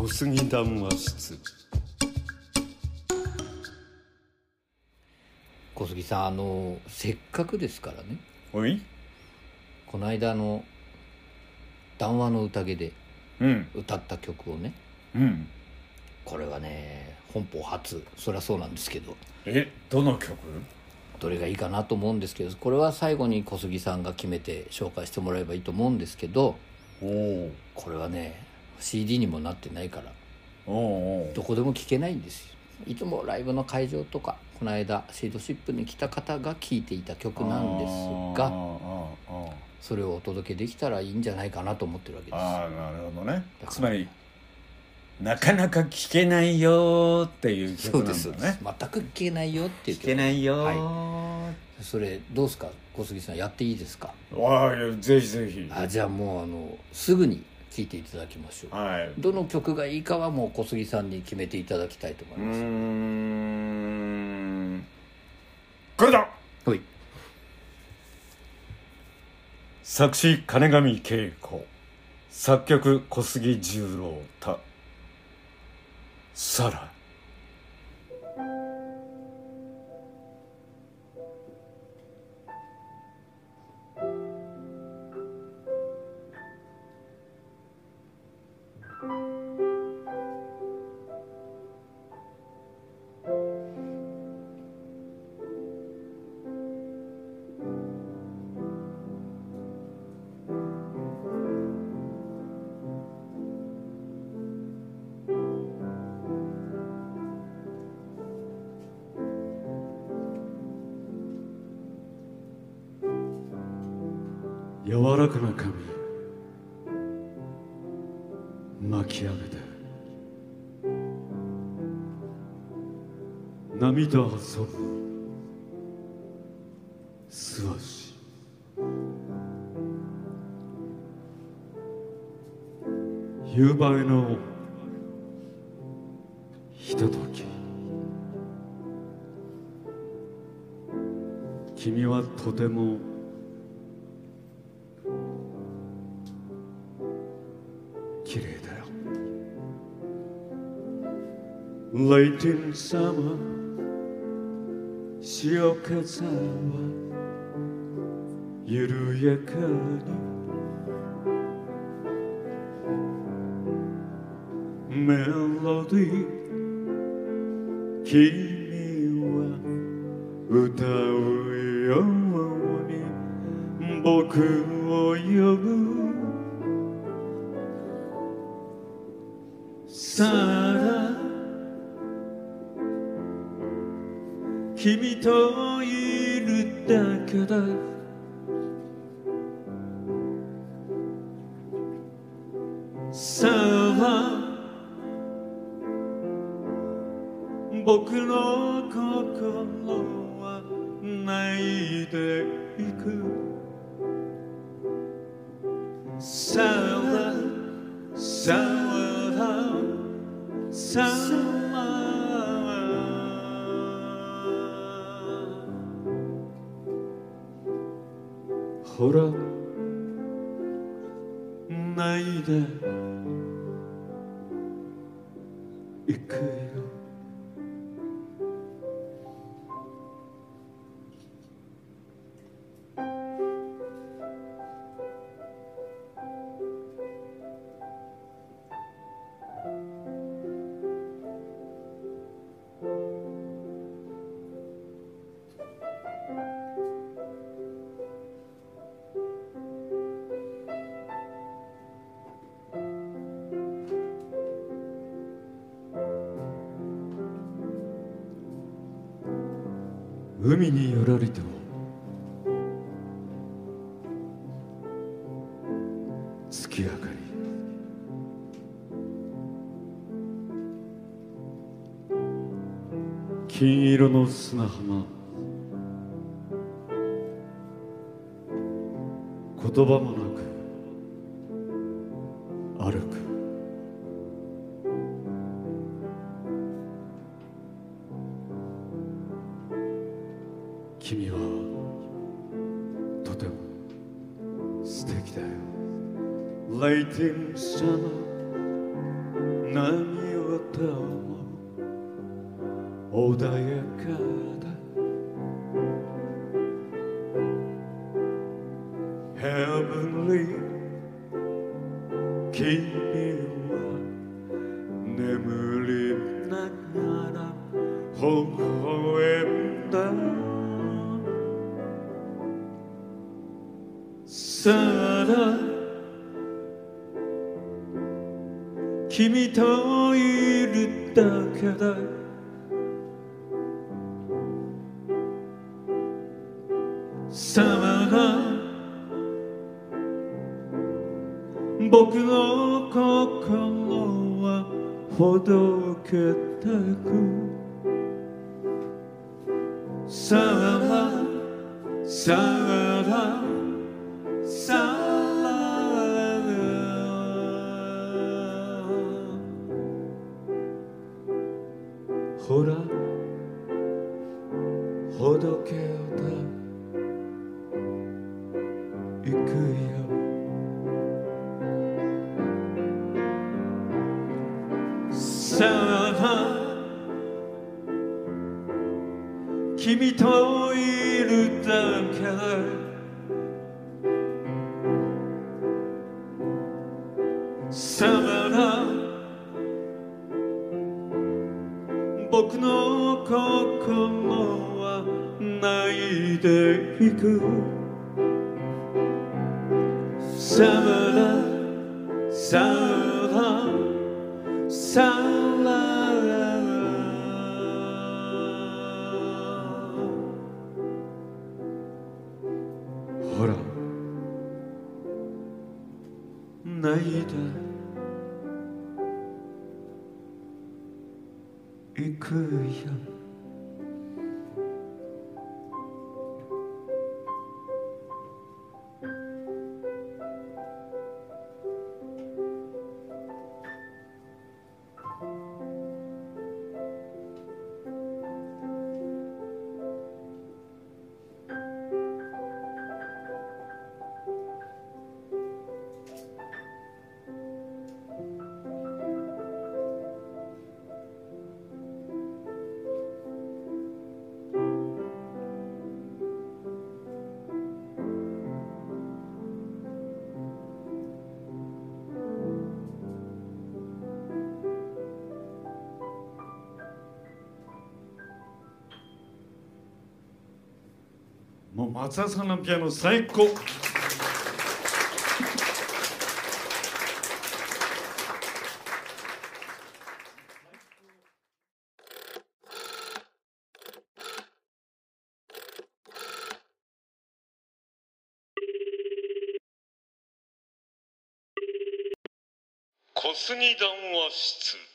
小杉談話室。小杉さんあのせっかくですからね。おい？この間の談話の宴でうん。歌った曲をね。うん。これはね本邦初。そりゃそうなんですけど。えどの曲？どれがいいかなと思うんですけどこれは最後に小杉さんが決めて紹介してもらえばいいと思うんですけどおおこれはね CD にもなってないからどこでも聴けないんですよ。いつもライブの会場とかこの間シードシップに来た方が聴いていた曲なんですがああそれをお届けできたらいいんじゃないかなと思ってるわけです。ああなるほどね。つまりなかなか聴けないよーっていう曲なんそうですだね全く聴けないよっていう聴曲けないよはー、い。それどうですか小杉さんやっていいですか？わあいやぜひぜひ。あじゃあもうあのすぐに聴いていただきましょう。はい。どの曲がいいかはもう小杉さんに決めていただきたいと思いうます。ーん。これだ。はい。作詞金上恵子。作曲小杉十郎太。サラ柔らかな髪巻き上げて波と遊ぶ素足。夕映えのひととき。君はとても Late in summer 潮風は緩やかにメロディー君は歌うように僕を呼ぶさあ君といるだけだ。さあ僕の心は泣いていく。ほら。泣いで。いくよ。海にゆらりと月明かり。金色の砂浜。言葉もなく歩く。Late in summer 波音も穏やかだ。Heavenly 君は眠りながら微笑んだ。さら君といるだけだ。さら僕の心はほどけてく。さらさらさらほらほどけた行くよさあ君といるだけ僕の心は泣いていく。さらさらさら。ほら。泣いていくよもう松田さんのピアノ最高。小杉談話室。